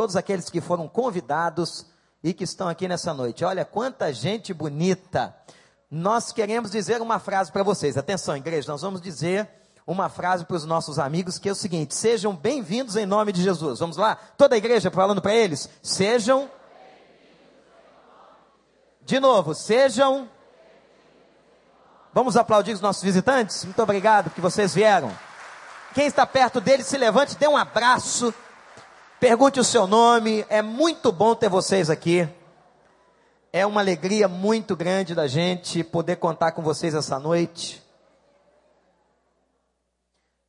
todos aqueles que foram convidados e que estão aqui nessa noite. Olha quanta gente bonita. Nós queremos dizer uma frase para vocês. Atenção, igreja, nós vamos dizer uma frase para os nossos amigos que é o seguinte: sejam bem-vindos em nome de Jesus. Vamos lá? Toda a igreja falando para eles: sejam. De novo, sejam. Vamos aplaudir os nossos visitantes? Muito obrigado que vocês vieram. Quem está perto deles, se levante, dê um abraço. Pergunte o seu nome. É muito bom ter vocês aqui. É uma alegria muito grande da gente poder contar com vocês essa noite.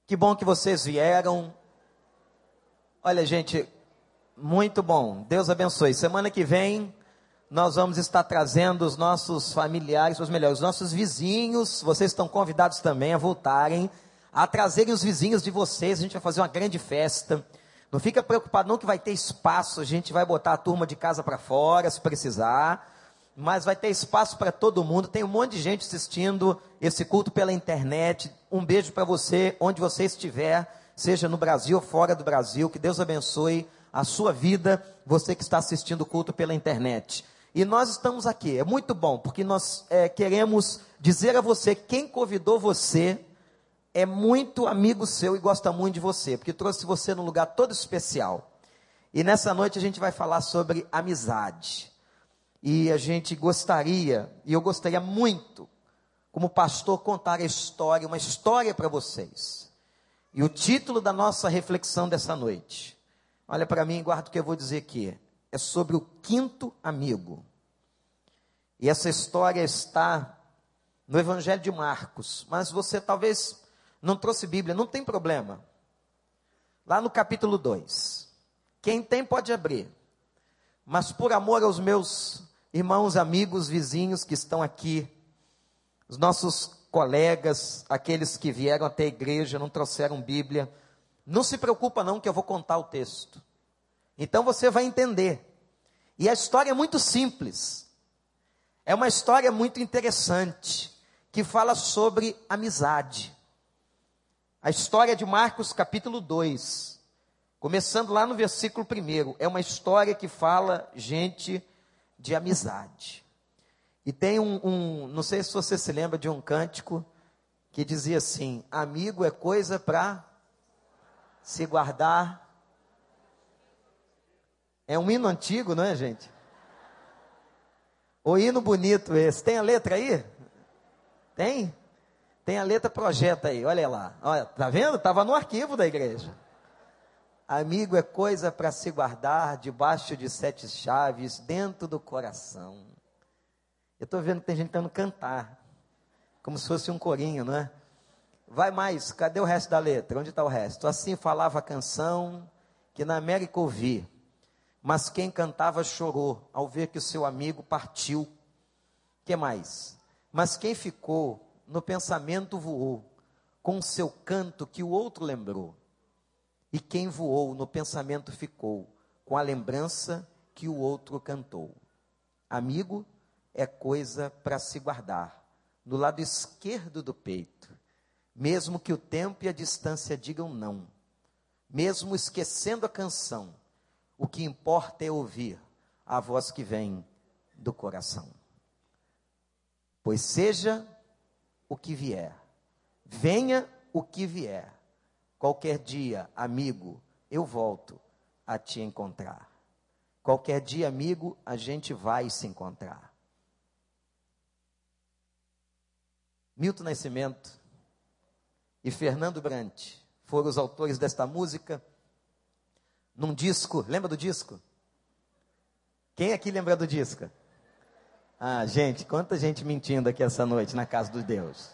Que bom que vocês vieram. Olha, gente, muito bom. Deus abençoe. Semana que vem nós vamos estar trazendo os nossos familiares, os melhores, os nossos vizinhos. Vocês estão convidados também a voltarem, a trazerem os vizinhos de vocês. A gente vai fazer uma grande festa. Não fica preocupado não que vai ter espaço, a gente vai botar a turma de casa para fora, se precisar, mas vai ter espaço para todo mundo. Tem um monte de gente assistindo esse culto pela internet. Um beijo para você, onde você estiver, seja no Brasil ou fora do Brasil. Que Deus abençoe a sua vida, você que está assistindo o culto pela internet. E nós estamos aqui, é muito bom, porque nós é, queremos dizer a você quem convidou você é muito amigo seu e gosta muito de você, porque trouxe você num lugar todo especial. E nessa noite a gente vai falar sobre amizade. E a gente gostaria, e eu gostaria muito, como pastor, contar a história, uma história para vocês. E o título da nossa reflexão dessa noite, olha para mim e guarda o que eu vou dizer aqui, é sobre o quinto amigo. E essa história está no Evangelho de Marcos, mas você talvez não trouxe Bíblia, não tem problema. Lá no capítulo 2. Quem tem pode abrir. Mas por amor aos meus irmãos, amigos, vizinhos que estão aqui, os nossos colegas, aqueles que vieram até a igreja, não trouxeram Bíblia, não se preocupa não que eu vou contar o texto. Então você vai entender. E a história é muito simples. É uma história muito interessante que fala sobre amizade. A história de Marcos, capítulo 2, começando lá no versículo 1, é uma história que fala, gente, de amizade. E tem um, um, não sei se você se lembra de um cântico que dizia assim: amigo é coisa para se guardar. É um hino antigo, não é, gente? O hino bonito esse. Tem a letra aí? Tem? Tem a letra projeta aí, olha lá. Olha, tá vendo? Estava no arquivo da igreja. Amigo é coisa para se guardar debaixo de sete chaves, dentro do coração. Eu estou vendo que tem gente tentando cantar, como se fosse um corinho, não é? Vai mais, cadê o resto da letra? Onde está o resto? Assim falava a canção que na América ouvi, mas quem cantava chorou ao ver que o seu amigo partiu. que mais? Mas quem ficou no pensamento voou, com seu canto que o outro lembrou. E quem voou no pensamento ficou, com a lembrança que o outro cantou. Amigo é coisa para se guardar, no lado esquerdo do peito, mesmo que o tempo e a distância digam não, mesmo esquecendo a canção, o que importa é ouvir a voz que vem do coração. Pois seja o que vier. Venha o que vier. Qualquer dia, amigo, eu volto a te encontrar. Qualquer dia, amigo, a gente vai se encontrar. Milton Nascimento e Fernando Brant foram os autores desta música num disco. Lembra do disco? Quem aqui lembra do disco? Ah, gente, quanta gente mentindo aqui essa noite na casa dos Deus.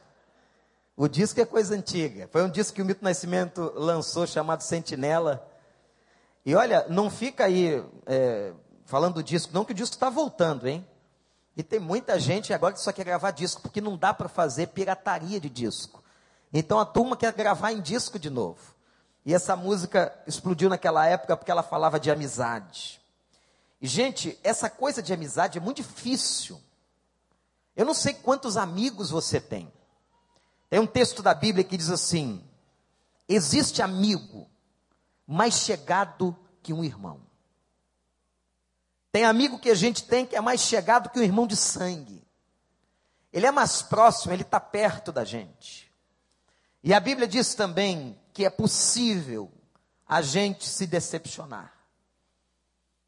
O disco é coisa antiga. Foi um disco que o Mito Nascimento lançou chamado Sentinela. E olha, não fica aí é, falando do disco, não, que o disco está voltando, hein? E tem muita gente agora que só quer gravar disco, porque não dá para fazer pirataria de disco. Então a turma quer gravar em disco de novo. E essa música explodiu naquela época porque ela falava de amizade. E, gente, essa coisa de amizade é muito difícil. Eu não sei quantos amigos você tem. Tem um texto da Bíblia que diz assim: existe amigo mais chegado que um irmão. Tem amigo que a gente tem que é mais chegado que um irmão de sangue. Ele é mais próximo, ele está perto da gente. E a Bíblia diz também que é possível a gente se decepcionar.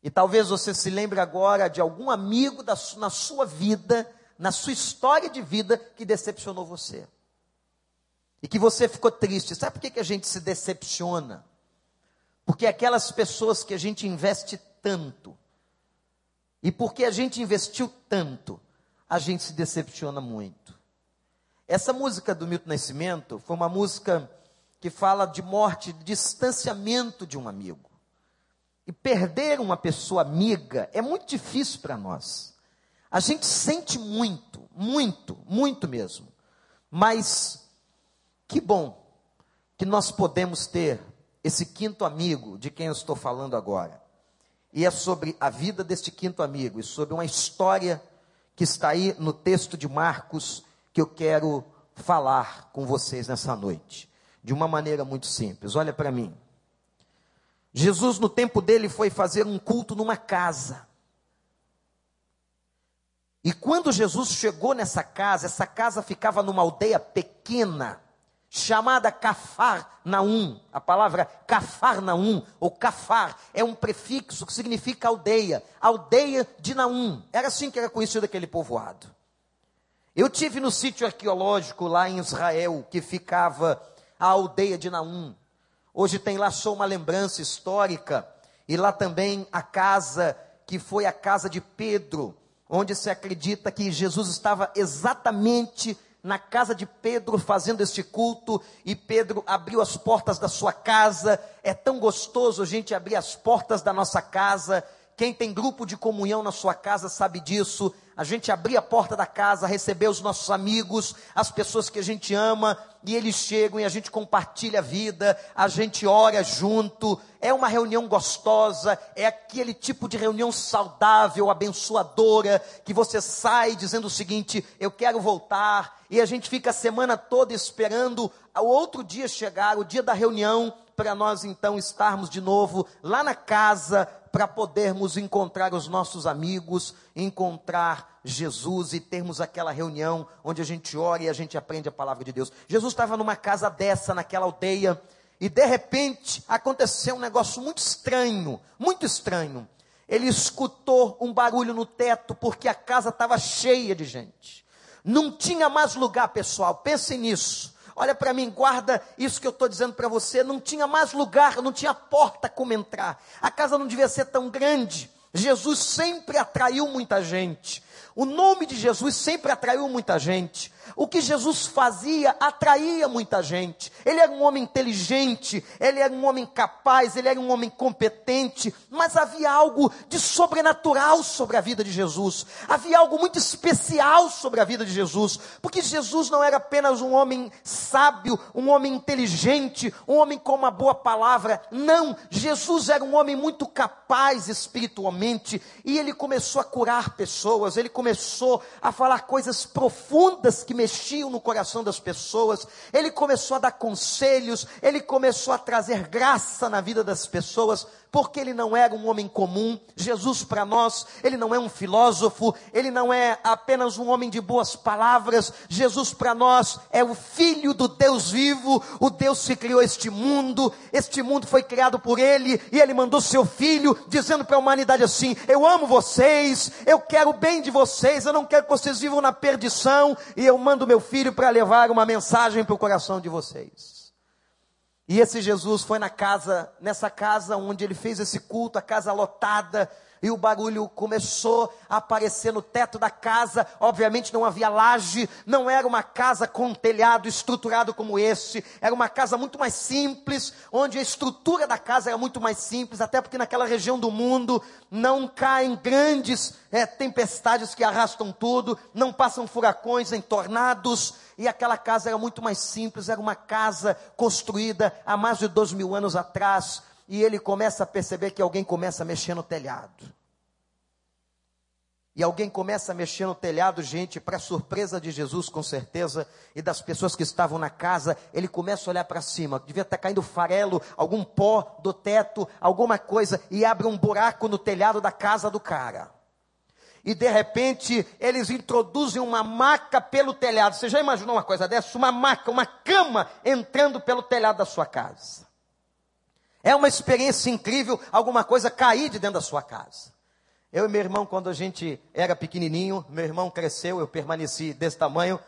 E talvez você se lembre agora de algum amigo da, na sua vida, na sua história de vida, que decepcionou você. E que você ficou triste. Sabe por que, que a gente se decepciona? Porque aquelas pessoas que a gente investe tanto, e porque a gente investiu tanto, a gente se decepciona muito. Essa música do Milton Nascimento foi uma música que fala de morte, de distanciamento de um amigo. E perder uma pessoa amiga é muito difícil para nós. A gente sente muito, muito, muito mesmo. Mas que bom que nós podemos ter esse quinto amigo de quem eu estou falando agora. E é sobre a vida deste quinto amigo e sobre uma história que está aí no texto de Marcos que eu quero falar com vocês nessa noite, de uma maneira muito simples. Olha para mim. Jesus, no tempo dele, foi fazer um culto numa casa. E quando Jesus chegou nessa casa, essa casa ficava numa aldeia pequena, chamada Cafarnaum. A palavra Cafarnaum ou Cafar é um prefixo que significa aldeia, aldeia de Naum. Era assim que era conhecido aquele povoado. Eu tive no sítio arqueológico lá em Israel, que ficava a aldeia de Naum. Hoje tem lá só uma lembrança histórica e lá também a casa que foi a casa de Pedro, onde se acredita que Jesus estava exatamente na casa de Pedro fazendo este culto e Pedro abriu as portas da sua casa. É tão gostoso gente abrir as portas da nossa casa. Quem tem grupo de comunhão na sua casa sabe disso. A gente abrir a porta da casa, receber os nossos amigos, as pessoas que a gente ama, e eles chegam e a gente compartilha a vida, a gente ora junto. É uma reunião gostosa, é aquele tipo de reunião saudável, abençoadora, que você sai dizendo o seguinte: eu quero voltar, e a gente fica a semana toda esperando o outro dia chegar, o dia da reunião, para nós então estarmos de novo lá na casa, para podermos encontrar os nossos amigos, encontrar Jesus e termos aquela reunião onde a gente ora e a gente aprende a palavra de Deus. Jesus estava numa casa dessa, naquela aldeia, e de repente aconteceu um negócio muito estranho, muito estranho. Ele escutou um barulho no teto porque a casa estava cheia de gente. Não tinha mais lugar, pessoal. Pensem nisso. Olha para mim, guarda isso que eu estou dizendo para você. Não tinha mais lugar, não tinha porta como entrar. A casa não devia ser tão grande. Jesus sempre atraiu muita gente. O nome de Jesus sempre atraiu muita gente. O que Jesus fazia atraía muita gente. Ele era um homem inteligente, ele era um homem capaz, ele era um homem competente, mas havia algo de sobrenatural sobre a vida de Jesus. Havia algo muito especial sobre a vida de Jesus, porque Jesus não era apenas um homem sábio, um homem inteligente, um homem com uma boa palavra. Não, Jesus era um homem muito capaz espiritualmente e ele começou a curar pessoas, ele começou a falar coisas profundas que mexiam no coração das pessoas, ele começou a dar conselhos, ele começou a trazer graça na vida das pessoas, porque ele não era um homem comum. Jesus, para nós, ele não é um filósofo, ele não é apenas um homem de boas palavras. Jesus, para nós, é o Filho do Deus vivo, o Deus que criou este mundo. Este mundo foi criado por ele e ele mandou seu Filho, dizendo para a humanidade assim: Eu amo vocês, eu quero o bem de vocês, eu não quero que vocês vivam na perdição, e eu mando meu Filho para levar uma mensagem para o coração de vocês. E esse Jesus foi na casa, nessa casa onde ele fez esse culto, a casa lotada, e o barulho começou a aparecer no teto da casa. Obviamente não havia laje, não era uma casa com telhado estruturado como esse, era uma casa muito mais simples, onde a estrutura da casa era muito mais simples, até porque naquela região do mundo não caem grandes é, tempestades que arrastam tudo, não passam furacões em tornados. E aquela casa era muito mais simples, era uma casa construída há mais de dois mil anos atrás, e ele começa a perceber que alguém começa a mexer no telhado. e alguém começa a mexer no telhado, gente, para surpresa de Jesus, com certeza, e das pessoas que estavam na casa, ele começa a olhar para cima, devia estar caindo farelo, algum pó do teto, alguma coisa, e abre um buraco no telhado da casa do cara. E de repente eles introduzem uma maca pelo telhado. Você já imaginou uma coisa dessa? Uma maca, uma cama entrando pelo telhado da sua casa. É uma experiência incrível alguma coisa cair de dentro da sua casa. Eu e meu irmão, quando a gente era pequenininho, meu irmão cresceu, eu permaneci desse tamanho,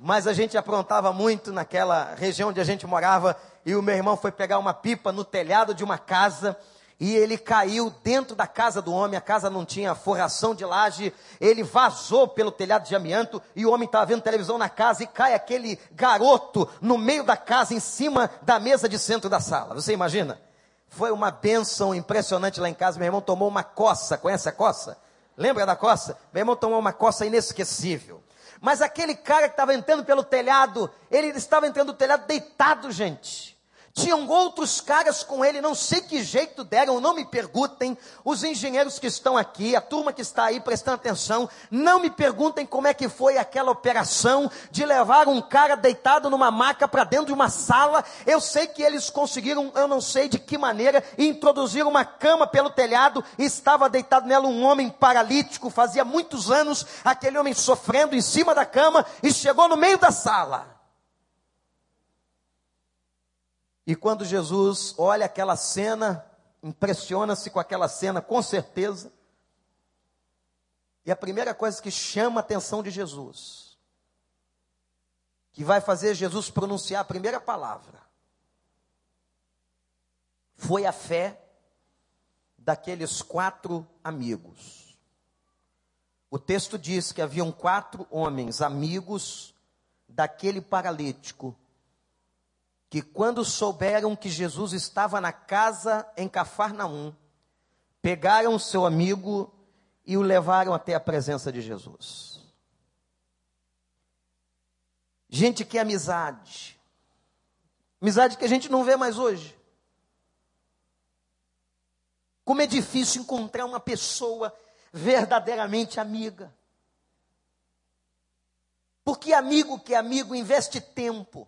mas a gente aprontava muito naquela região onde a gente morava, e o meu irmão foi pegar uma pipa no telhado de uma casa, e ele caiu dentro da casa do homem, a casa não tinha forração de laje, ele vazou pelo telhado de amianto, e o homem estava vendo televisão na casa, e cai aquele garoto no meio da casa, em cima da mesa de centro da sala. Você imagina? Foi uma bênção impressionante lá em casa. Meu irmão tomou uma coça. Conhece a coça? Lembra da coça? Meu irmão tomou uma coça inesquecível. Mas aquele cara que estava entrando pelo telhado, ele estava entrando no telhado deitado, gente. Tinham outros caras com ele, não sei que jeito deram, não me perguntem. Os engenheiros que estão aqui, a turma que está aí prestando atenção, não me perguntem como é que foi aquela operação de levar um cara deitado numa maca para dentro de uma sala. Eu sei que eles conseguiram, eu não sei de que maneira, introduzir uma cama pelo telhado estava deitado nela um homem paralítico. Fazia muitos anos aquele homem sofrendo em cima da cama e chegou no meio da sala. E quando Jesus olha aquela cena, impressiona-se com aquela cena, com certeza. E a primeira coisa que chama a atenção de Jesus, que vai fazer Jesus pronunciar a primeira palavra, foi a fé daqueles quatro amigos. O texto diz que haviam quatro homens, amigos daquele paralítico, que quando souberam que Jesus estava na casa em Cafarnaum, pegaram seu amigo e o levaram até a presença de Jesus. Gente, que amizade. Amizade que a gente não vê mais hoje. Como é difícil encontrar uma pessoa verdadeiramente amiga. Porque amigo que é amigo investe tempo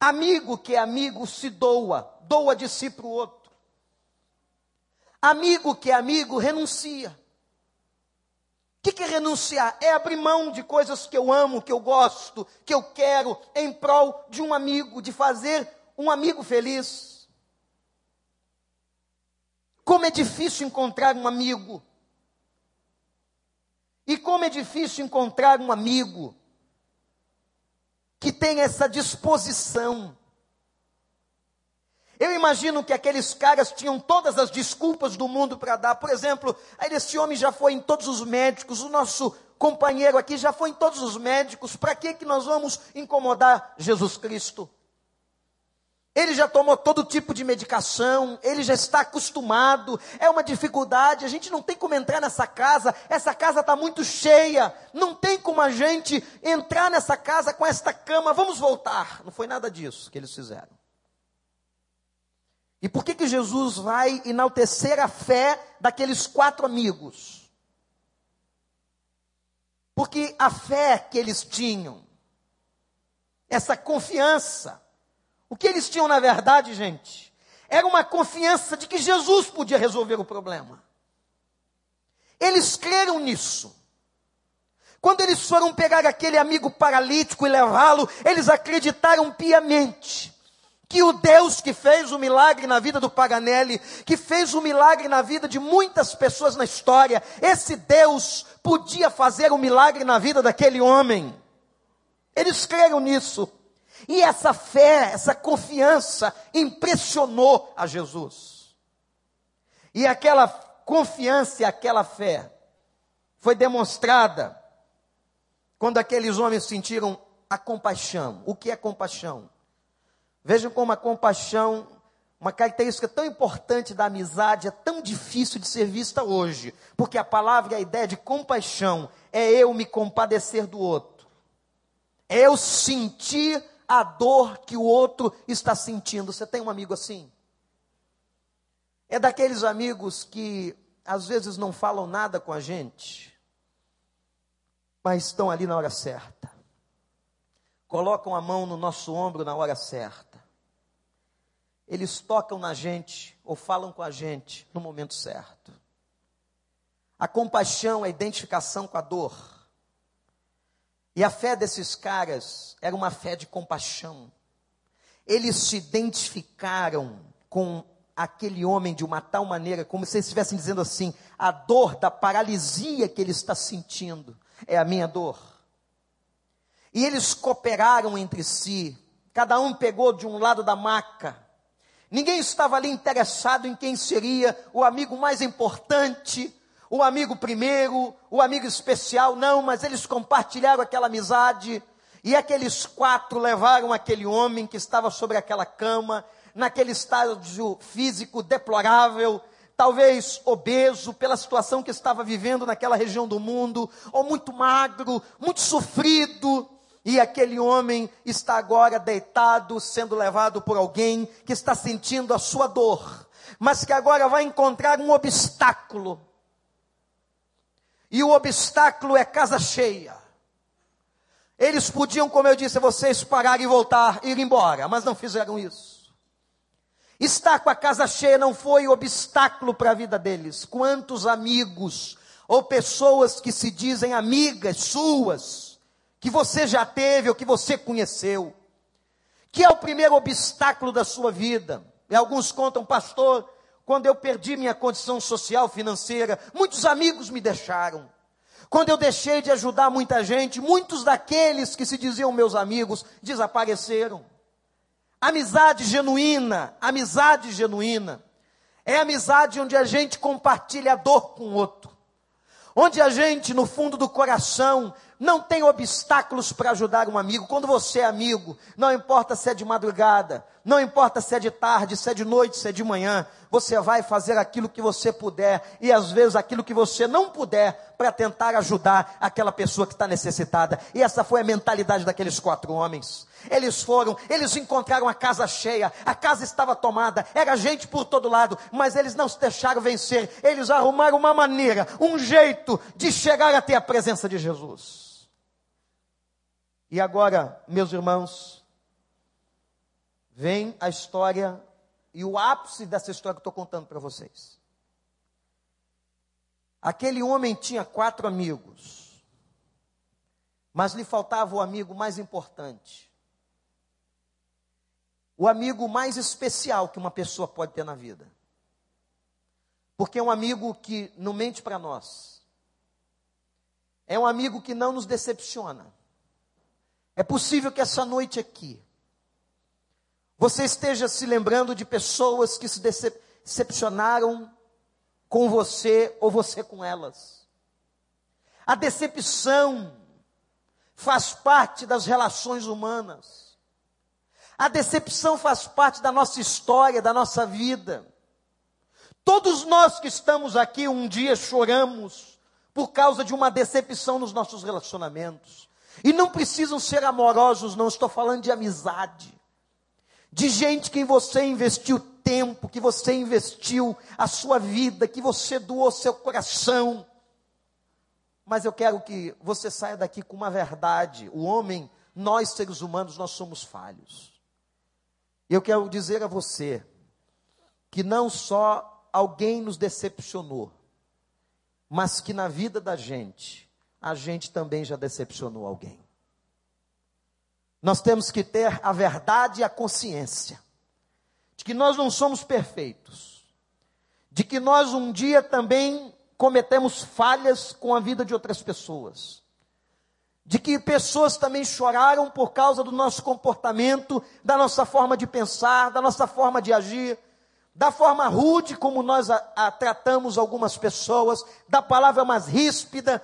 Amigo que é amigo se doa, doa de si para o outro. Amigo que é amigo renuncia. O que, que é renunciar? É abrir mão de coisas que eu amo, que eu gosto, que eu quero, em prol de um amigo, de fazer um amigo feliz. Como é difícil encontrar um amigo. E como é difícil encontrar um amigo que tem essa disposição. Eu imagino que aqueles caras tinham todas as desculpas do mundo para dar. Por exemplo, aí esse homem já foi em todos os médicos, o nosso companheiro aqui já foi em todos os médicos. Para que que nós vamos incomodar Jesus Cristo? Ele já tomou todo tipo de medicação, ele já está acostumado, é uma dificuldade, a gente não tem como entrar nessa casa, essa casa está muito cheia, não tem como a gente entrar nessa casa com esta cama, vamos voltar. Não foi nada disso que eles fizeram. E por que, que Jesus vai enaltecer a fé daqueles quatro amigos? Porque a fé que eles tinham, essa confiança, o que eles tinham na verdade, gente, era uma confiança de que Jesus podia resolver o problema. Eles creram nisso. Quando eles foram pegar aquele amigo paralítico e levá-lo, eles acreditaram piamente que o Deus que fez o milagre na vida do Paganelli, que fez o milagre na vida de muitas pessoas na história, esse Deus podia fazer o milagre na vida daquele homem. Eles creram nisso. E essa fé, essa confiança impressionou a Jesus. E aquela confiança e aquela fé foi demonstrada quando aqueles homens sentiram a compaixão. O que é compaixão? Vejam como a compaixão, uma característica tão importante da amizade, é tão difícil de ser vista hoje. Porque a palavra e a ideia de compaixão é eu me compadecer do outro. É eu sentir a dor que o outro está sentindo. Você tem um amigo assim? É daqueles amigos que às vezes não falam nada com a gente, mas estão ali na hora certa. Colocam a mão no nosso ombro na hora certa. Eles tocam na gente ou falam com a gente no momento certo. A compaixão, a identificação com a dor. E a fé desses caras era uma fé de compaixão. Eles se identificaram com aquele homem de uma tal maneira, como se eles estivessem dizendo assim: a dor da paralisia que ele está sentindo é a minha dor. E eles cooperaram entre si, cada um pegou de um lado da maca. Ninguém estava ali interessado em quem seria o amigo mais importante, o amigo primeiro, o amigo especial, não, mas eles compartilharam aquela amizade. E aqueles quatro levaram aquele homem que estava sobre aquela cama naquele estágio físico deplorável, talvez obeso pela situação que estava vivendo naquela região do mundo, ou muito magro, muito sofrido, e aquele homem está agora deitado, sendo levado por alguém que está sentindo a sua dor, mas que agora vai encontrar um obstáculo. E o obstáculo é casa cheia. Eles podiam, como eu disse, vocês parar e voltar, ir embora, mas não fizeram isso. Estar com a casa cheia não foi obstáculo para a vida deles. Quantos amigos ou pessoas que se dizem amigas suas, que você já teve ou que você conheceu, que é o primeiro obstáculo da sua vida. E alguns contam, pastor, quando eu perdi minha condição social, financeira, muitos amigos me deixaram. Quando eu deixei de ajudar muita gente, muitos daqueles que se diziam meus amigos desapareceram. Amizade genuína, amizade genuína, é amizade onde a gente compartilha a dor com o outro, onde a gente, no fundo do coração, não tem obstáculos para ajudar um amigo. Quando você é amigo, não importa se é de madrugada, não importa se é de tarde, se é de noite, se é de manhã, você vai fazer aquilo que você puder e às vezes aquilo que você não puder para tentar ajudar aquela pessoa que está necessitada. E essa foi a mentalidade daqueles quatro homens. Eles foram, eles encontraram a casa cheia, a casa estava tomada, era gente por todo lado, mas eles não se deixaram vencer, eles arrumaram uma maneira, um jeito de chegar até a presença de Jesus. E agora, meus irmãos, vem a história e o ápice dessa história que estou contando para vocês. Aquele homem tinha quatro amigos, mas lhe faltava o amigo mais importante o amigo mais especial que uma pessoa pode ter na vida. Porque é um amigo que não mente para nós. É um amigo que não nos decepciona. É possível que essa noite aqui você esteja se lembrando de pessoas que se decepcionaram com você ou você com elas. A decepção faz parte das relações humanas. A decepção faz parte da nossa história, da nossa vida. Todos nós que estamos aqui um dia choramos por causa de uma decepção nos nossos relacionamentos. E não precisam ser amorosos, não, estou falando de amizade. De gente que você investiu tempo, que você investiu a sua vida, que você doou seu coração. Mas eu quero que você saia daqui com uma verdade. O homem, nós seres humanos, nós somos falhos. Eu quero dizer a você que não só alguém nos decepcionou, mas que na vida da gente, a gente também já decepcionou alguém. Nós temos que ter a verdade e a consciência de que nós não somos perfeitos, de que nós um dia também cometemos falhas com a vida de outras pessoas de que pessoas também choraram por causa do nosso comportamento, da nossa forma de pensar, da nossa forma de agir, da forma rude como nós a, a tratamos algumas pessoas, da palavra mais ríspida,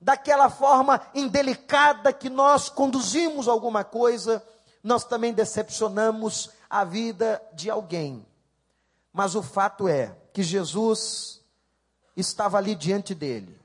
daquela forma indelicada que nós conduzimos alguma coisa, nós também decepcionamos a vida de alguém. Mas o fato é que Jesus estava ali diante dele,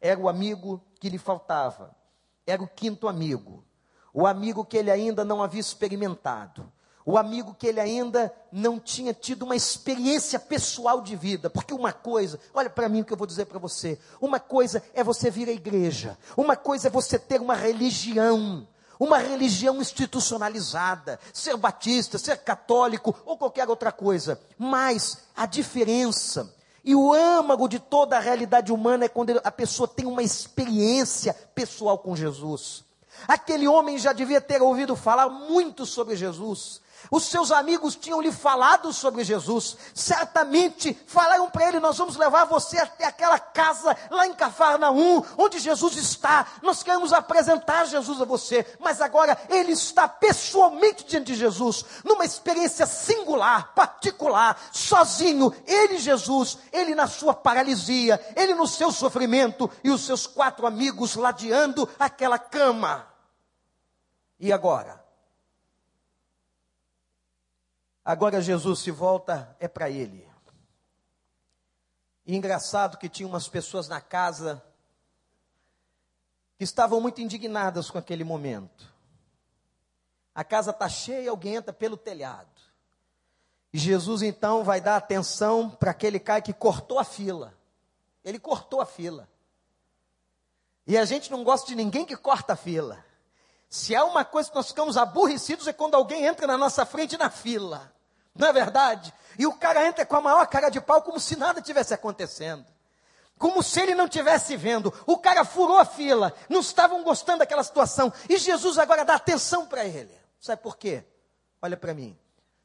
era o amigo que lhe faltava era o quinto amigo, o amigo que ele ainda não havia experimentado, o amigo que ele ainda não tinha tido uma experiência pessoal de vida. Porque uma coisa, olha para mim o que eu vou dizer para você: uma coisa é você vir à igreja, uma coisa é você ter uma religião. Uma religião institucionalizada, ser batista, ser católico ou qualquer outra coisa. Mas a diferença e o âmago de toda a realidade humana é quando a pessoa tem uma experiência pessoal com Jesus. Aquele homem já devia ter ouvido falar muito sobre Jesus. Os seus amigos tinham lhe falado sobre Jesus. Certamente falaram para ele: Nós vamos levar você até aquela casa lá em Cafarnaum, onde Jesus está. Nós queremos apresentar Jesus a você. Mas agora ele está pessoalmente diante de Jesus, numa experiência singular, particular, sozinho. Ele, Jesus, ele na sua paralisia, ele no seu sofrimento e os seus quatro amigos ladeando aquela cama. E agora? Agora Jesus se volta, é para ele. E engraçado que tinha umas pessoas na casa que estavam muito indignadas com aquele momento. A casa está cheia, alguém entra pelo telhado. E Jesus então vai dar atenção para aquele cara que cortou a fila. Ele cortou a fila. E a gente não gosta de ninguém que corta a fila. Se há uma coisa que nós ficamos aborrecidos é quando alguém entra na nossa frente na fila. Não é verdade? E o cara entra com a maior cara de pau, como se nada tivesse acontecendo. Como se ele não tivesse vendo. O cara furou a fila. Não estavam gostando daquela situação. E Jesus agora dá atenção para ele. Sabe por quê? Olha para mim.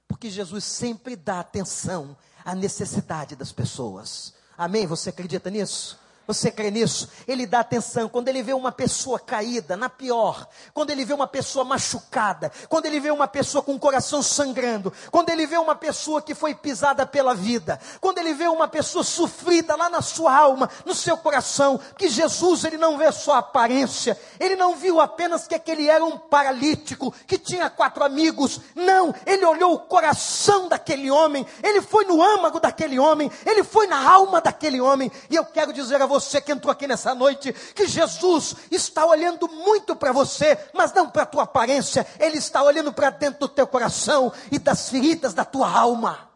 Porque Jesus sempre dá atenção à necessidade das pessoas. Amém? Você acredita nisso? Você crê nisso? Ele dá atenção. Quando ele vê uma pessoa caída, na pior, quando ele vê uma pessoa machucada, quando ele vê uma pessoa com o coração sangrando, quando ele vê uma pessoa que foi pisada pela vida, quando ele vê uma pessoa sofrida lá na sua alma, no seu coração, que Jesus ele não vê só a aparência, ele não viu apenas que aquele era um paralítico que tinha quatro amigos. Não, ele olhou o coração daquele homem, ele foi no âmago daquele homem, ele foi na alma daquele homem. E eu quero dizer a você você que entrou aqui nessa noite, que Jesus está olhando muito para você, mas não para a tua aparência, Ele está olhando para dentro do teu coração e das feridas da tua alma.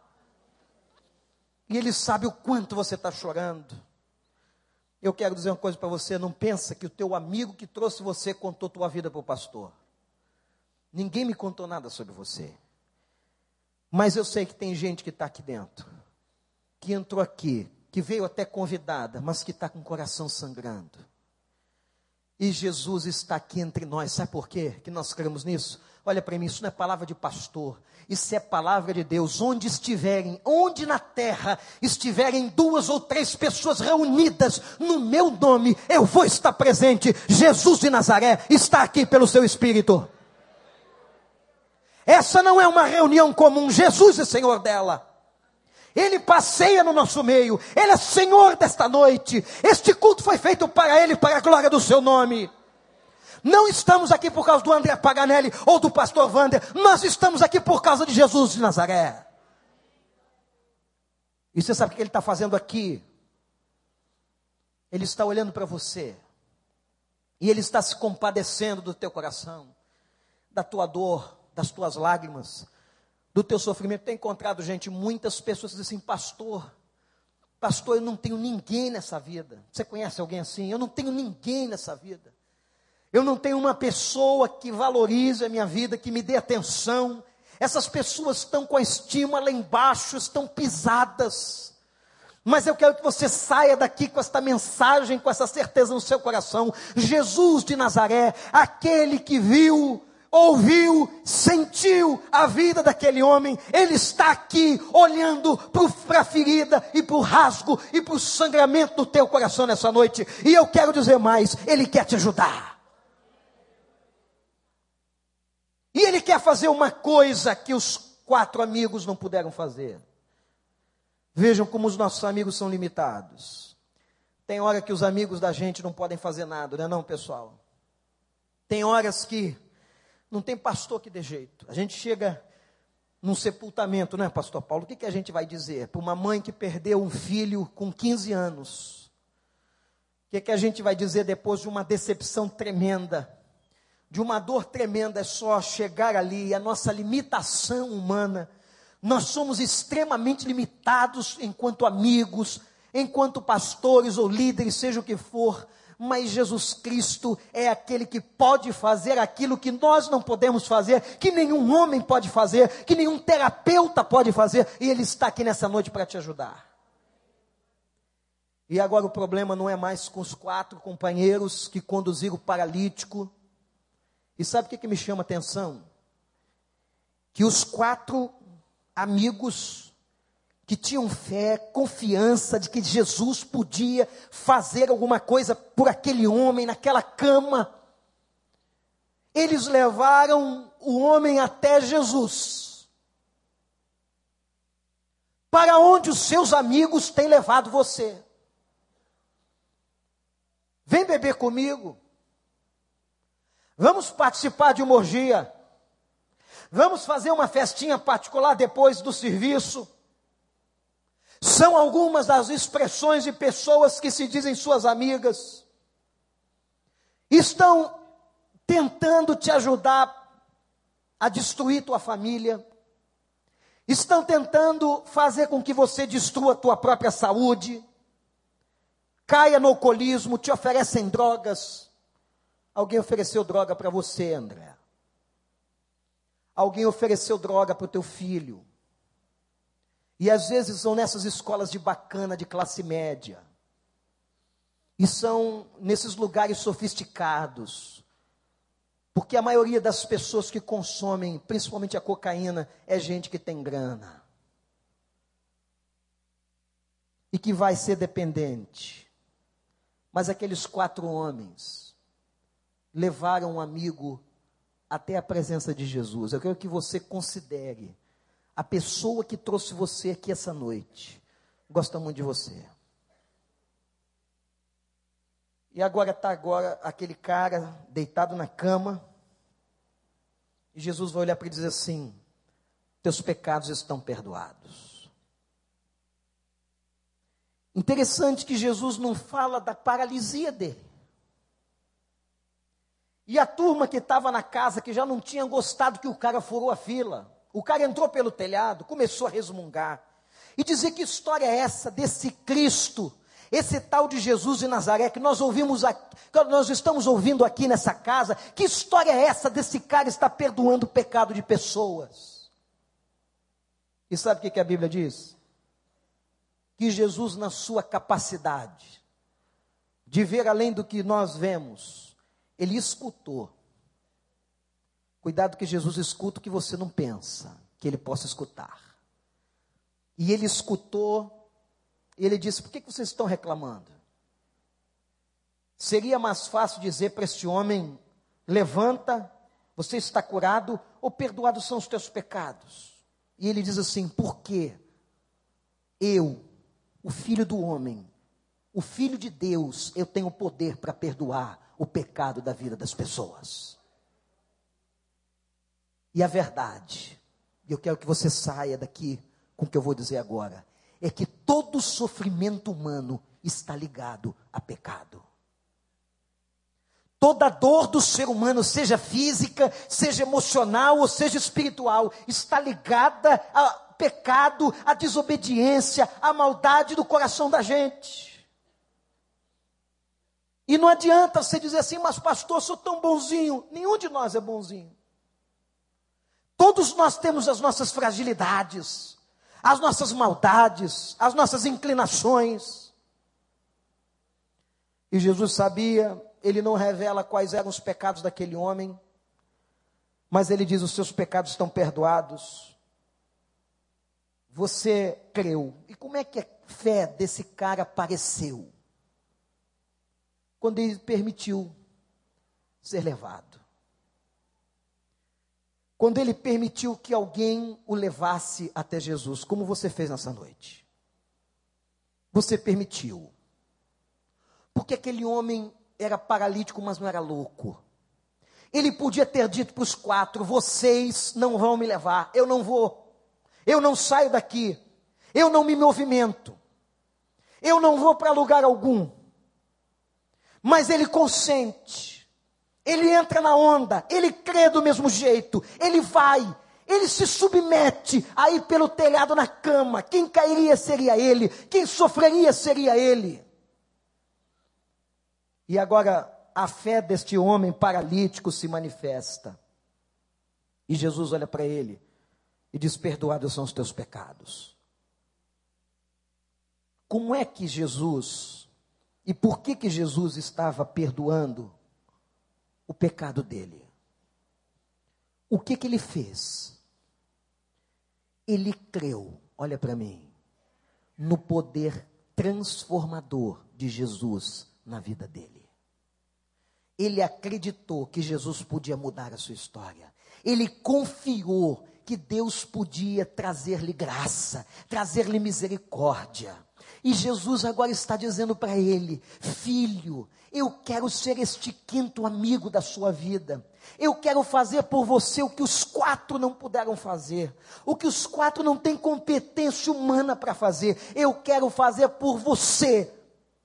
E Ele sabe o quanto você está chorando. Eu quero dizer uma coisa para você: não pensa que o teu amigo que trouxe você contou tua vida para o pastor. Ninguém me contou nada sobre você. Mas eu sei que tem gente que está aqui dentro, que entrou aqui que veio até convidada, mas que está com o coração sangrando. E Jesus está aqui entre nós, sabe por quê? Que nós cremos nisso? Olha para mim, isso não é palavra de pastor, isso é palavra de Deus. Onde estiverem, onde na terra estiverem duas ou três pessoas reunidas no meu nome, eu vou estar presente. Jesus de Nazaré está aqui pelo seu Espírito. Essa não é uma reunião comum, Jesus é Senhor dela. Ele passeia no nosso meio, Ele é Senhor desta noite. Este culto foi feito para Ele, para a glória do Seu nome. Não estamos aqui por causa do André Paganelli ou do pastor Wander, nós estamos aqui por causa de Jesus de Nazaré. E você sabe o que ele está fazendo aqui? Ele está olhando para você, e ele está se compadecendo do teu coração, da tua dor, das tuas lágrimas, do teu sofrimento. Tenho encontrado gente, muitas pessoas dizem assim, pastor, pastor, eu não tenho ninguém nessa vida. Você conhece alguém assim? Eu não tenho ninguém nessa vida. Eu não tenho uma pessoa que valorize a minha vida, que me dê atenção. Essas pessoas estão com a estima lá embaixo, estão pisadas. Mas eu quero que você saia daqui com esta mensagem, com essa certeza no seu coração. Jesus de Nazaré, aquele que viu ouviu, sentiu a vida daquele homem, ele está aqui olhando para a ferida e para o rasgo e para o sangramento do teu coração nessa noite. E eu quero dizer mais: ele quer te ajudar. E ele quer fazer uma coisa que os quatro amigos não puderam fazer. Vejam como os nossos amigos são limitados. Tem hora que os amigos da gente não podem fazer nada, não é não, pessoal? Tem horas que não tem pastor que dê jeito. A gente chega num sepultamento, não é, pastor Paulo? O que, que a gente vai dizer para uma mãe que perdeu um filho com 15 anos? O que, que a gente vai dizer depois de uma decepção tremenda? de uma dor tremenda é só chegar ali, a nossa limitação humana. Nós somos extremamente limitados enquanto amigos, enquanto pastores ou líderes, seja o que for, mas Jesus Cristo é aquele que pode fazer aquilo que nós não podemos fazer, que nenhum homem pode fazer, que nenhum terapeuta pode fazer, e Ele está aqui nessa noite para te ajudar. E agora o problema não é mais com os quatro companheiros que conduziram o paralítico. E sabe o que, que me chama a atenção? Que os quatro amigos que tinham fé, confiança de que Jesus podia fazer alguma coisa por aquele homem naquela cama. Eles levaram o homem até Jesus. Para onde os seus amigos têm levado você? Vem beber comigo. Vamos participar de uma orgia. Vamos fazer uma festinha particular depois do serviço. São algumas das expressões de pessoas que se dizem suas amigas. Estão tentando te ajudar a destruir tua família. Estão tentando fazer com que você destrua tua própria saúde. Caia no alcoolismo, te oferecem drogas. Alguém ofereceu droga para você, André. Alguém ofereceu droga para o teu filho. E às vezes são nessas escolas de bacana, de classe média. E são nesses lugares sofisticados. Porque a maioria das pessoas que consomem, principalmente a cocaína, é gente que tem grana. E que vai ser dependente. Mas aqueles quatro homens levaram um amigo até a presença de Jesus. Eu quero que você considere a pessoa que trouxe você aqui essa noite gosta muito de você. E agora está agora aquele cara deitado na cama. E Jesus vai olhar para ele e dizer assim: Teus pecados estão perdoados. Interessante que Jesus não fala da paralisia dele. E a turma que estava na casa, que já não tinha gostado que o cara furou a fila, o cara entrou pelo telhado, começou a resmungar. E dizer que história é essa desse Cristo, esse tal de Jesus de Nazaré que nós ouvimos aqui, que nós estamos ouvindo aqui nessa casa, que história é essa desse cara está perdoando o pecado de pessoas? E sabe o que a Bíblia diz? Que Jesus, na sua capacidade de ver além do que nós vemos, ele escutou Cuidado que Jesus escuta o que você não pensa que ele possa escutar. E ele escutou, e ele disse: Por que, que vocês estão reclamando? Seria mais fácil dizer para este homem: Levanta, você está curado, ou perdoados são os teus pecados. E ele diz assim: Por quê? Eu, o filho do homem, o filho de Deus, eu tenho poder para perdoar o pecado da vida das pessoas. E a verdade, e eu quero que você saia daqui com o que eu vou dizer agora, é que todo sofrimento humano está ligado a pecado. Toda dor do ser humano, seja física, seja emocional ou seja espiritual, está ligada a pecado, a desobediência, a maldade do coração da gente. E não adianta você dizer assim, mas pastor, sou tão bonzinho. Nenhum de nós é bonzinho. Todos nós temos as nossas fragilidades, as nossas maldades, as nossas inclinações. E Jesus sabia, ele não revela quais eram os pecados daquele homem, mas ele diz: os seus pecados estão perdoados. Você creu. E como é que a fé desse cara apareceu? Quando ele permitiu ser levado quando ele permitiu que alguém o levasse até Jesus, como você fez nessa noite. Você permitiu. Porque aquele homem era paralítico, mas não era louco. Ele podia ter dito para os quatro: vocês não vão me levar, eu não vou, eu não saio daqui, eu não me movimento, eu não vou para lugar algum. Mas ele consente ele entra na onda, ele crê do mesmo jeito, ele vai, ele se submete a ir pelo telhado na cama. Quem cairia seria ele, quem sofreria seria ele. E agora a fé deste homem paralítico se manifesta. E Jesus olha para ele e diz: Perdoados são os teus pecados. Como é que Jesus, e por que que Jesus estava perdoando o pecado dele? O que que ele fez? Ele creu, olha para mim, no poder transformador de Jesus na vida dele. Ele acreditou que Jesus podia mudar a sua história. Ele confiou que Deus podia trazer-lhe graça, trazer-lhe misericórdia. E Jesus agora está dizendo para ele: Filho, eu quero ser este quinto amigo da sua vida. Eu quero fazer por você o que os quatro não puderam fazer, o que os quatro não têm competência humana para fazer. Eu quero fazer por você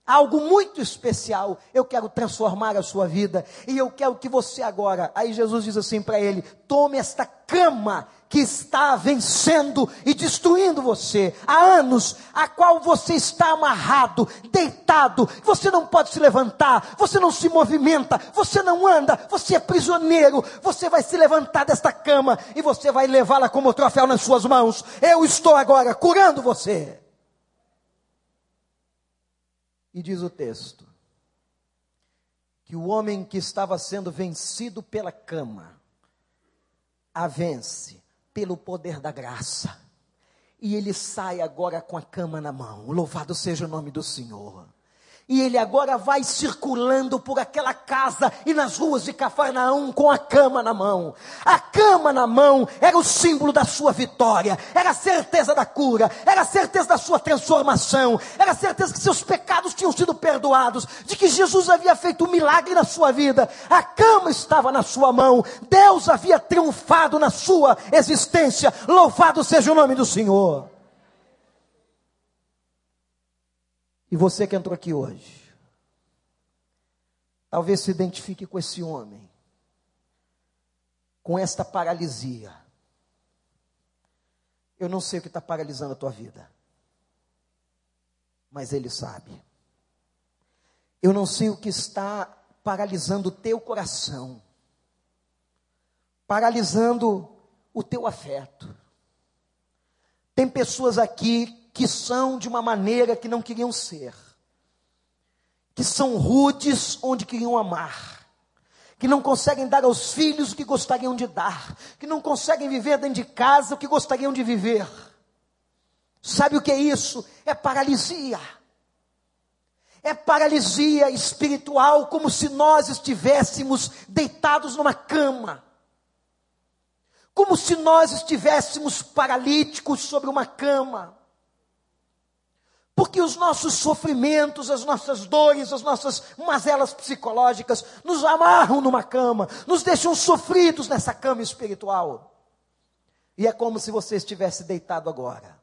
algo muito especial. Eu quero transformar a sua vida e eu quero que você agora. Aí Jesus diz assim para ele: tome esta cama que está vencendo e destruindo você há anos, a qual você está amarrado, deitado, você não pode se levantar, você não se movimenta, você não anda, você é prisioneiro, você vai se levantar desta cama e você vai levá-la como troféu nas suas mãos. Eu estou agora curando você. E diz o texto: que o homem que estava sendo vencido pela cama, a vence pelo poder da graça. E ele sai agora com a cama na mão. Louvado seja o nome do Senhor. E ele agora vai circulando por aquela casa e nas ruas de Cafarnaum com a cama na mão. A cama na mão era o símbolo da sua vitória, era a certeza da cura, era a certeza da sua transformação, era a certeza que seus pecados tinham sido perdoados, de que Jesus havia feito um milagre na sua vida. A cama estava na sua mão, Deus havia triunfado na sua existência. Louvado seja o nome do Senhor. E você que entrou aqui hoje, talvez se identifique com esse homem, com esta paralisia. Eu não sei o que está paralisando a tua vida, mas Ele sabe. Eu não sei o que está paralisando o teu coração, paralisando o teu afeto. Tem pessoas aqui que são de uma maneira que não queriam ser, que são rudes onde queriam amar, que não conseguem dar aos filhos o que gostariam de dar, que não conseguem viver dentro de casa o que gostariam de viver. Sabe o que é isso? É paralisia. É paralisia espiritual, como se nós estivéssemos deitados numa cama como se nós estivéssemos paralíticos sobre uma cama. Porque os nossos sofrimentos, as nossas dores, as nossas mazelas psicológicas nos amarram numa cama, nos deixam sofridos nessa cama espiritual. E é como se você estivesse deitado agora,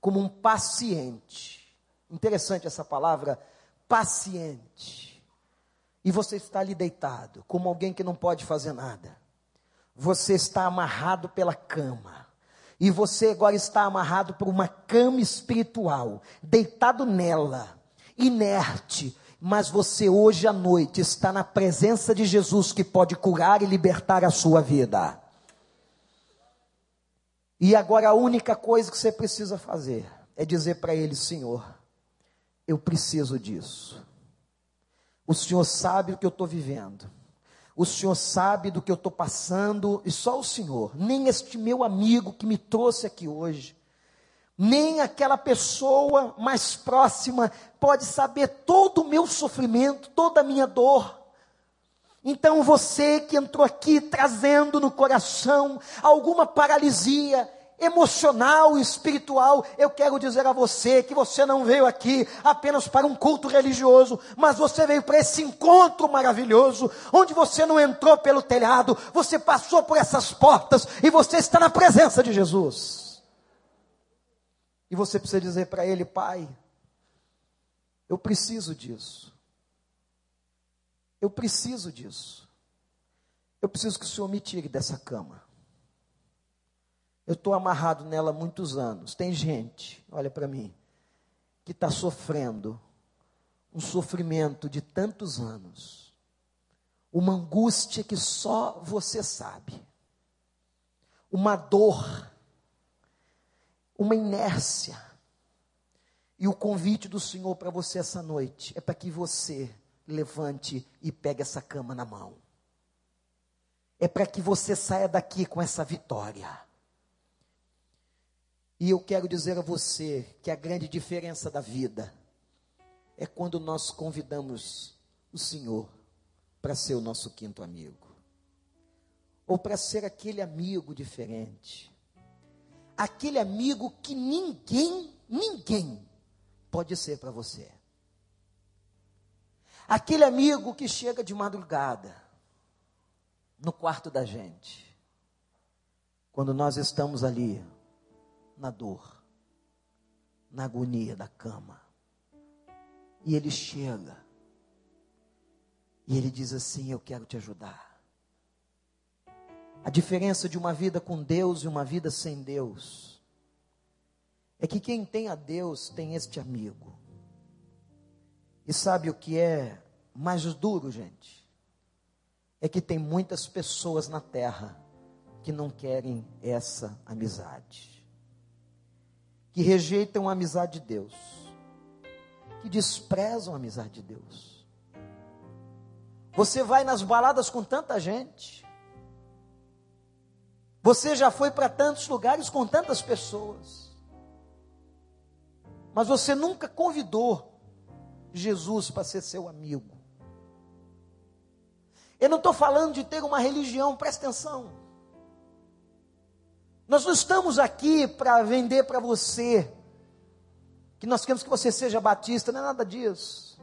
como um paciente. Interessante essa palavra, paciente. E você está ali deitado, como alguém que não pode fazer nada. Você está amarrado pela cama e você agora está amarrado por uma cama espiritual, deitado nela, inerte, mas você hoje à noite está na presença de Jesus que pode curar e libertar a sua vida. E agora a única coisa que você precisa fazer é dizer para ele: Senhor, eu preciso disso. O Senhor sabe o que eu estou vivendo. O Senhor sabe do que eu estou passando, e só o Senhor, nem este meu amigo que me trouxe aqui hoje, nem aquela pessoa mais próxima pode saber todo o meu sofrimento, toda a minha dor. Então você que entrou aqui trazendo no coração alguma paralisia, emocional, espiritual, eu quero dizer a você que você não veio aqui apenas para um culto religioso, mas você veio para esse encontro maravilhoso, onde você não entrou pelo telhado, você passou por essas portas e você está na presença de Jesus. E você precisa dizer para Ele, Pai, eu preciso disso. Eu preciso disso. Eu preciso que o Senhor me tire dessa cama. Eu estou amarrado nela há muitos anos. Tem gente, olha para mim, que está sofrendo um sofrimento de tantos anos, uma angústia que só você sabe, uma dor, uma inércia. E o convite do Senhor para você essa noite é para que você levante e pegue essa cama na mão. É para que você saia daqui com essa vitória. E eu quero dizer a você que a grande diferença da vida é quando nós convidamos o Senhor para ser o nosso quinto amigo, ou para ser aquele amigo diferente, aquele amigo que ninguém, ninguém pode ser para você. Aquele amigo que chega de madrugada no quarto da gente, quando nós estamos ali na dor, na agonia da cama, e ele chega e ele diz assim: Eu quero te ajudar. A diferença de uma vida com Deus e uma vida sem Deus é que quem tem a Deus tem este amigo. E sabe o que é mais duro, gente? É que tem muitas pessoas na terra que não querem essa amizade, que rejeitam a amizade de Deus que desprezam a amizade de Deus. Você vai nas baladas com tanta gente. Você já foi para tantos lugares com tantas pessoas. Mas você nunca convidou Jesus para ser seu amigo. Eu não estou falando de ter uma religião, presta atenção. Nós não estamos aqui para vender para você que nós queremos que você seja batista, não é nada disso.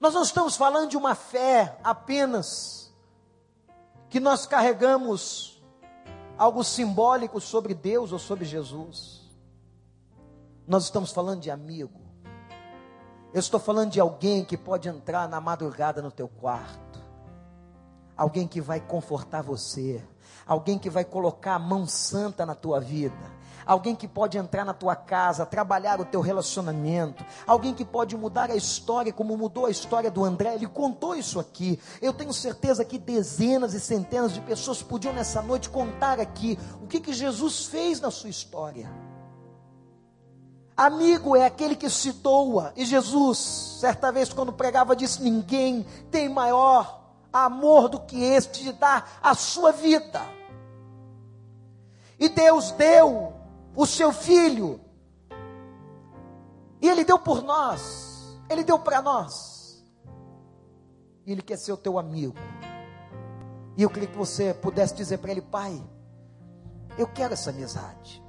Nós não estamos falando de uma fé apenas que nós carregamos algo simbólico sobre Deus ou sobre Jesus. Nós estamos falando de amigo. Eu estou falando de alguém que pode entrar na madrugada no teu quarto. Alguém que vai confortar você. Alguém que vai colocar a mão santa na tua vida alguém que pode entrar na tua casa, trabalhar o teu relacionamento, alguém que pode mudar a história, como mudou a história do André, ele contou isso aqui. Eu tenho certeza que dezenas e centenas de pessoas podiam nessa noite contar aqui o que, que Jesus fez na sua história. Amigo é aquele que se doa, e Jesus, certa vez, quando pregava, disse: Ninguém tem maior amor do que este de dar a sua vida. E Deus deu o seu filho. E ele deu por nós. Ele deu para nós. E ele quer ser o teu amigo. E eu queria que você pudesse dizer para ele, pai, eu quero essa amizade.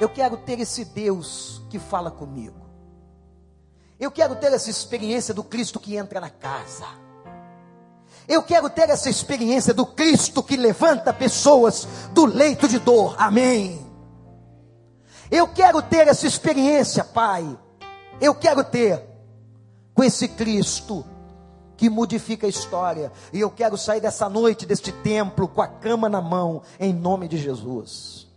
Eu quero ter esse Deus que fala comigo. Eu quero ter essa experiência do Cristo que entra na casa. Eu quero ter essa experiência do Cristo que levanta pessoas do leito de dor. Amém. Eu quero ter essa experiência, Pai. Eu quero ter com esse Cristo que modifica a história. E eu quero sair dessa noite deste templo com a cama na mão, em nome de Jesus.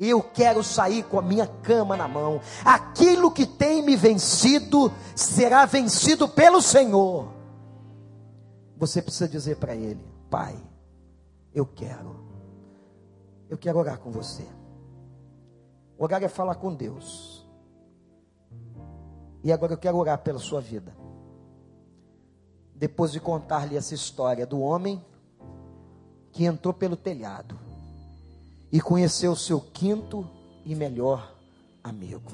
Eu quero sair com a minha cama na mão. Aquilo que tem me vencido será vencido pelo Senhor. Você precisa dizer para Ele: Pai, eu quero. Eu quero orar com você. Orar é falar com Deus. E agora eu quero orar pela sua vida. Depois de contar-lhe essa história do homem que entrou pelo telhado e conheceu o seu quinto e melhor amigo.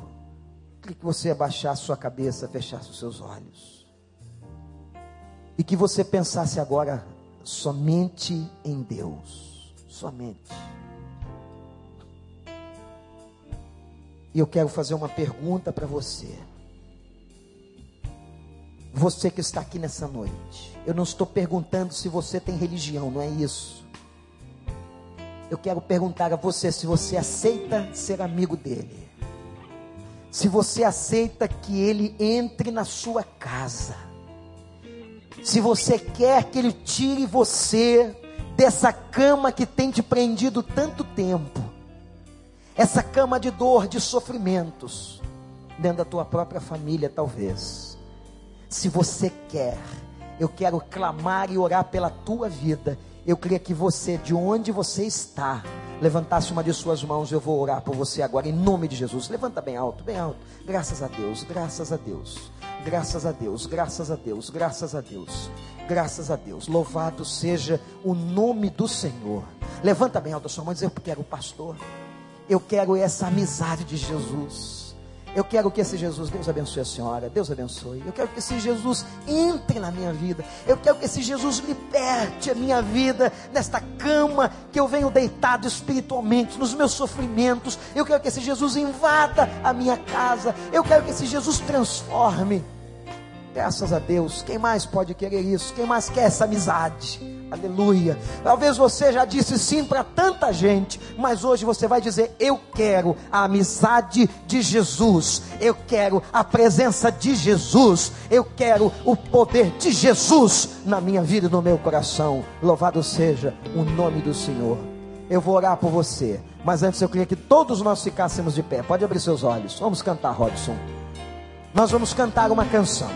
Queria que você abaixasse sua cabeça, fechasse os seus olhos. E que você pensasse agora somente em Deus. Somente. E eu quero fazer uma pergunta para você. Você que está aqui nessa noite. Eu não estou perguntando se você tem religião, não é isso. Eu quero perguntar a você se você aceita ser amigo dele. Se você aceita que ele entre na sua casa. Se você quer que Ele tire você dessa cama que tem te prendido tanto tempo, essa cama de dor, de sofrimentos, dentro da tua própria família, talvez. Se você quer, eu quero clamar e orar pela tua vida. Eu queria que você, de onde você está, levantasse uma de suas mãos. Eu vou orar por você agora, em nome de Jesus. Levanta bem alto, bem alto. Graças a Deus, graças a Deus, graças a Deus, graças a Deus, graças a Deus, graças a Deus. Louvado seja o nome do Senhor. Levanta bem alto a sua mão e diz: Eu quero o pastor. Eu quero essa amizade de Jesus. Eu quero que esse Jesus, Deus abençoe a senhora, Deus abençoe. Eu quero que esse Jesus entre na minha vida. Eu quero que esse Jesus liberte a minha vida nesta cama que eu venho deitado espiritualmente, nos meus sofrimentos. Eu quero que esse Jesus invada a minha casa. Eu quero que esse Jesus transforme. Graças a Deus. Quem mais pode querer isso? Quem mais quer essa amizade? Aleluia. Talvez você já disse sim para tanta gente, mas hoje você vai dizer: Eu quero a amizade de Jesus, eu quero a presença de Jesus, eu quero o poder de Jesus na minha vida e no meu coração. Louvado seja o nome do Senhor. Eu vou orar por você, mas antes eu queria que todos nós ficássemos de pé. Pode abrir seus olhos. Vamos cantar, Robson. Nós vamos cantar uma canção.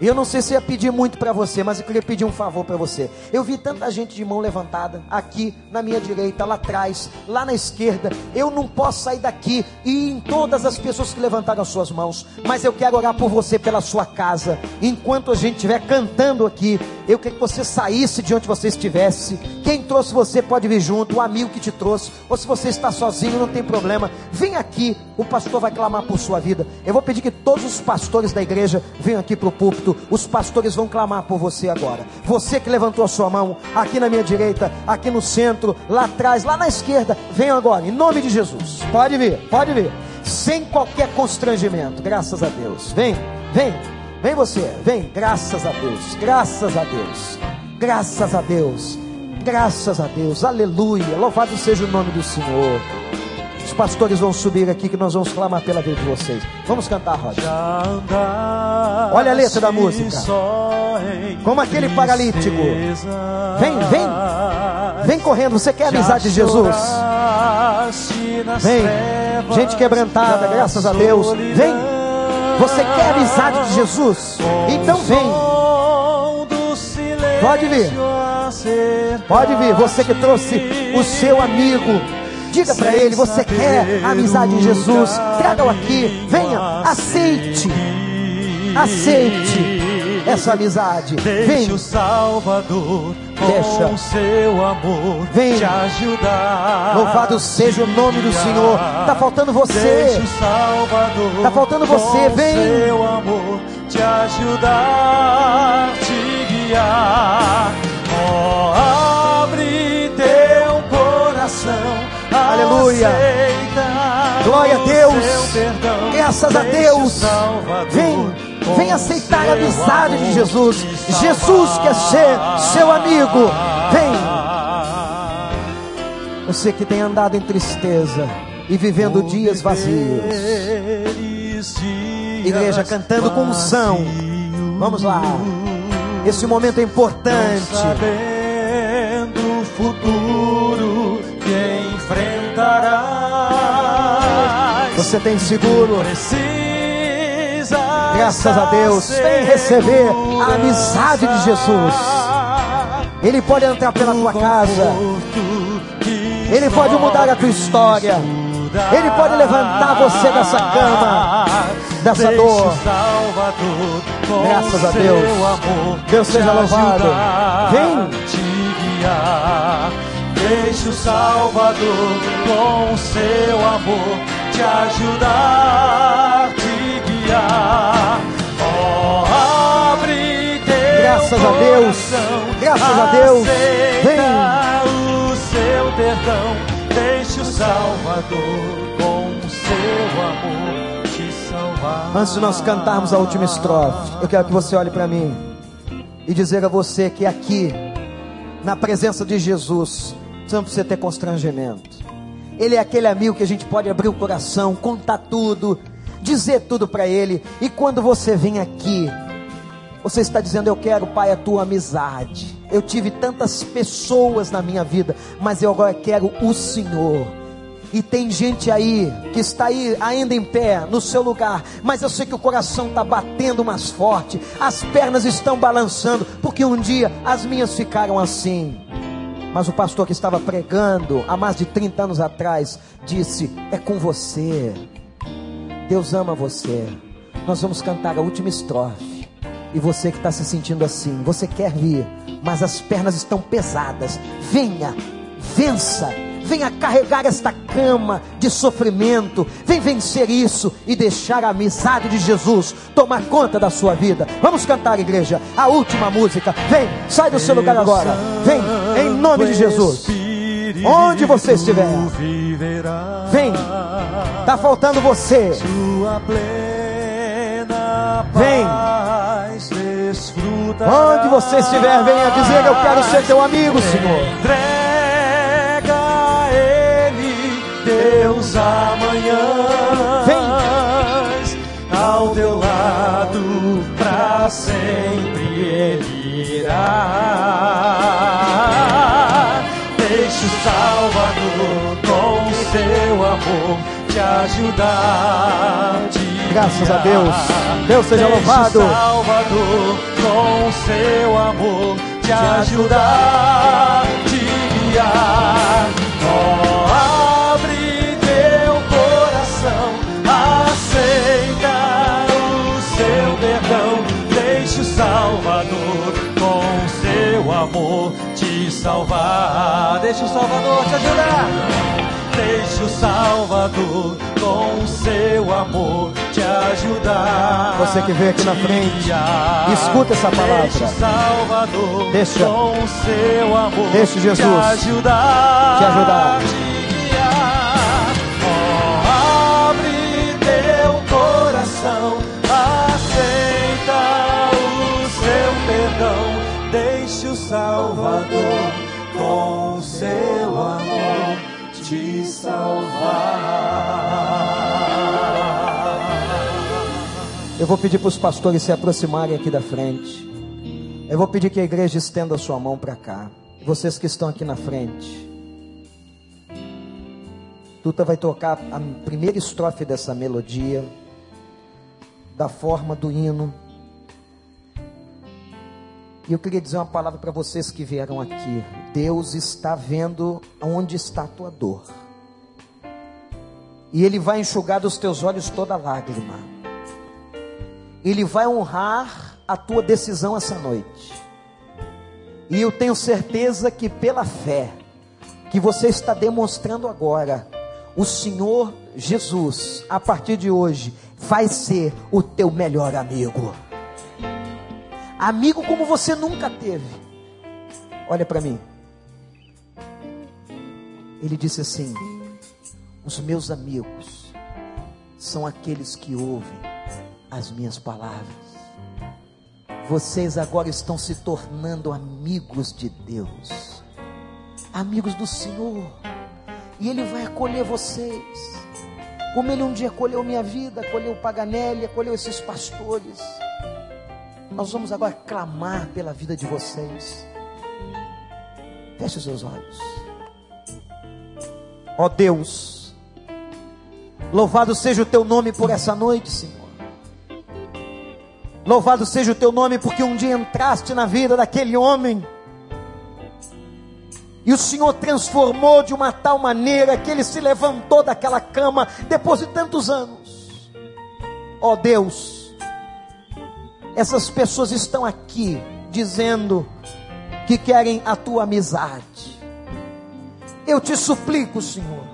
Eu não sei se ia pedir muito para você, mas eu queria pedir um favor para você. Eu vi tanta gente de mão levantada aqui na minha direita, lá atrás, lá na esquerda. Eu não posso sair daqui e em todas as pessoas que levantaram as suas mãos, mas eu quero orar por você pela sua casa. Enquanto a gente estiver cantando aqui, eu queria que você saísse de onde você estivesse. Quem trouxe você pode vir junto, o amigo que te trouxe, ou se você está sozinho, não tem problema. Vem aqui, o pastor vai clamar por sua vida. Eu vou pedir que todos os pastores da igreja venham aqui para o púlpito os pastores vão clamar por você agora. Você que levantou a sua mão, aqui na minha direita, aqui no centro, lá atrás, lá na esquerda, venham agora, em nome de Jesus. Pode vir, pode vir. Sem qualquer constrangimento, graças a Deus. Vem, vem, vem você, vem, graças a Deus, graças a Deus, graças a Deus, graças a Deus, aleluia. Louvado seja o nome do Senhor. Os pastores vão subir aqui que nós vamos clamar pela vida de vocês. Vamos cantar, Roger. Olha a letra da música. Como aquele paralítico. Vem, vem. Vem correndo. Você quer a amizade de Jesus? Vem. Gente quebrantada, graças a Deus. Vem. Você quer a amizade de Jesus? Então vem. Pode vir. Pode vir. Você que trouxe o seu amigo Diga para ele: você quer a amizade de Jesus? Traga-o aqui. Venha, aceite. Aceite essa amizade. Vem. o Salvador Deixa com seu amor Vem. te ajudar. Louvado seja o nome do Senhor. Tá faltando você. Deixa o Salvador tá faltando você. Vem. seu amor te ajudar, te guiar. Oh, abre teu coração Aleluia. Glória a Deus. Graças a Deus. Vem, vem aceitar a amizade de Jesus. Jesus quer ser seu amigo. Vem. Você que tem andado em tristeza e vivendo dias vazios. Igreja cantando com unção. Vamos lá. Esse momento é importante. Sabendo o futuro você tem seguro. Graças a Deus. Vem receber a amizade de Jesus. Ele pode entrar pela tua casa. Ele pode mudar a tua história. Ele pode levantar você dessa cama, dessa dor. Graças a Deus. Deus seja louvado. Vem. Deixe o Salvador com seu amor te ajudar, Oh, abre teu Graças a Deus. Graças a Deus. Vem. o seu perdão. Deixe o Salvador com seu amor. Antes de nós cantarmos a última estrofe, eu quero que você olhe para mim e dizer a você que aqui, na presença de Jesus, você não precisa ter constrangimento. Ele é aquele amigo que a gente pode abrir o coração, contar tudo, dizer tudo para ele. E quando você vem aqui, Você está dizendo, eu quero, Pai, a tua amizade. Eu tive tantas pessoas na minha vida, mas eu agora quero o Senhor. E tem gente aí que está aí ainda em pé no seu lugar, mas eu sei que o coração está batendo mais forte, as pernas estão balançando, porque um dia as minhas ficaram assim. Mas o pastor que estava pregando há mais de 30 anos atrás disse: É com você. Deus ama você. Nós vamos cantar a última estrofe. E você que está se sentindo assim, você quer vir, mas as pernas estão pesadas. Venha, vença, venha carregar esta cama de sofrimento. Vem vencer isso e deixar a amizade de Jesus tomar conta da sua vida. Vamos cantar, igreja, a última música. Vem, sai do seu lugar agora. Vem, em nome de Jesus. Onde você estiver, vem. Está faltando você. Vem. Onde você estiver, venha dizer: Eu quero ser teu amigo, Senhor. Entrega Ele, Deus amanhã. Vem. Ao teu lado, para sempre Ele irá. Deixe o Salvador com o seu amor te ajudar. Te Graças a Deus. Deus seja Deixe louvado. Salvador com o seu amor te ajudar, te guiar. Oh, abre teu coração, aceita o seu perdão. Deixe o Salvador com o seu amor te salvar. Deixe o Salvador te ajudar. Deixe o Salvador com o seu amor te ajudar. Você que veio aqui na frente, escuta essa palavra. Deixe o Salvador Deixa. com o seu amor Deixe Jesus te ajudar. te ajudar. Com seu amor te salvar. Eu vou pedir para os pastores se aproximarem aqui da frente. Eu vou pedir que a igreja estenda a sua mão para cá. Vocês que estão aqui na frente. Tuta vai tocar a primeira estrofe dessa melodia, da forma do hino. E eu queria dizer uma palavra para vocês que vieram aqui. Deus está vendo onde está a tua dor. E Ele vai enxugar dos teus olhos toda lágrima. Ele vai honrar a tua decisão essa noite. E eu tenho certeza que pela fé que você está demonstrando agora, o Senhor Jesus, a partir de hoje, vai ser o teu melhor amigo. Amigo como você nunca teve. Olha para mim. Ele disse assim: Os meus amigos são aqueles que ouvem as minhas palavras. Vocês agora estão se tornando amigos de Deus, amigos do Senhor, e Ele vai acolher vocês, como Ele um dia acolheu minha vida, acolheu Paganelli, acolheu esses pastores. Nós vamos agora clamar pela vida de vocês. Feche os seus olhos. Ó Deus, louvado seja o teu nome por essa noite, Senhor. Louvado seja o teu nome, porque um dia entraste na vida daquele homem. E o Senhor transformou de uma tal maneira que ele se levantou daquela cama depois de tantos anos. Ó Deus, essas pessoas estão aqui dizendo que querem a tua amizade. Eu te suplico, Senhor,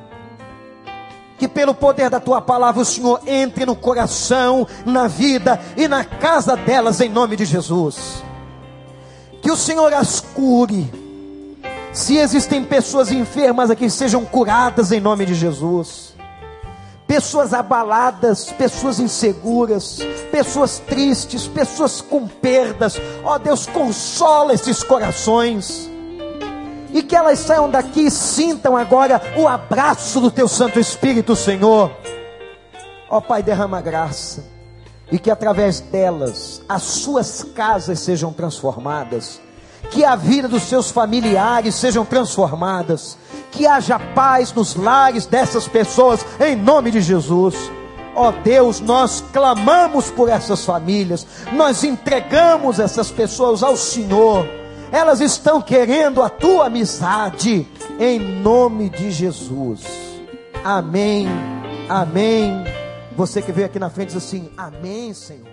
que pelo poder da tua palavra o Senhor entre no coração, na vida e na casa delas em nome de Jesus. Que o Senhor as cure. Se existem pessoas enfermas aqui, sejam curadas em nome de Jesus. Pessoas abaladas, pessoas inseguras, pessoas tristes, pessoas com perdas. Ó Deus, consola esses corações e que elas saiam daqui e sintam agora o abraço do teu Santo Espírito, Senhor. Ó Pai, derrama graça, e que através delas as suas casas sejam transformadas, que a vida dos seus familiares sejam transformadas, que haja paz nos lares dessas pessoas, em nome de Jesus. Ó oh Deus, nós clamamos por essas famílias, nós entregamos essas pessoas ao Senhor, elas estão querendo a tua amizade, em nome de Jesus. Amém, amém. Você que veio aqui na frente diz assim: Amém, Senhor.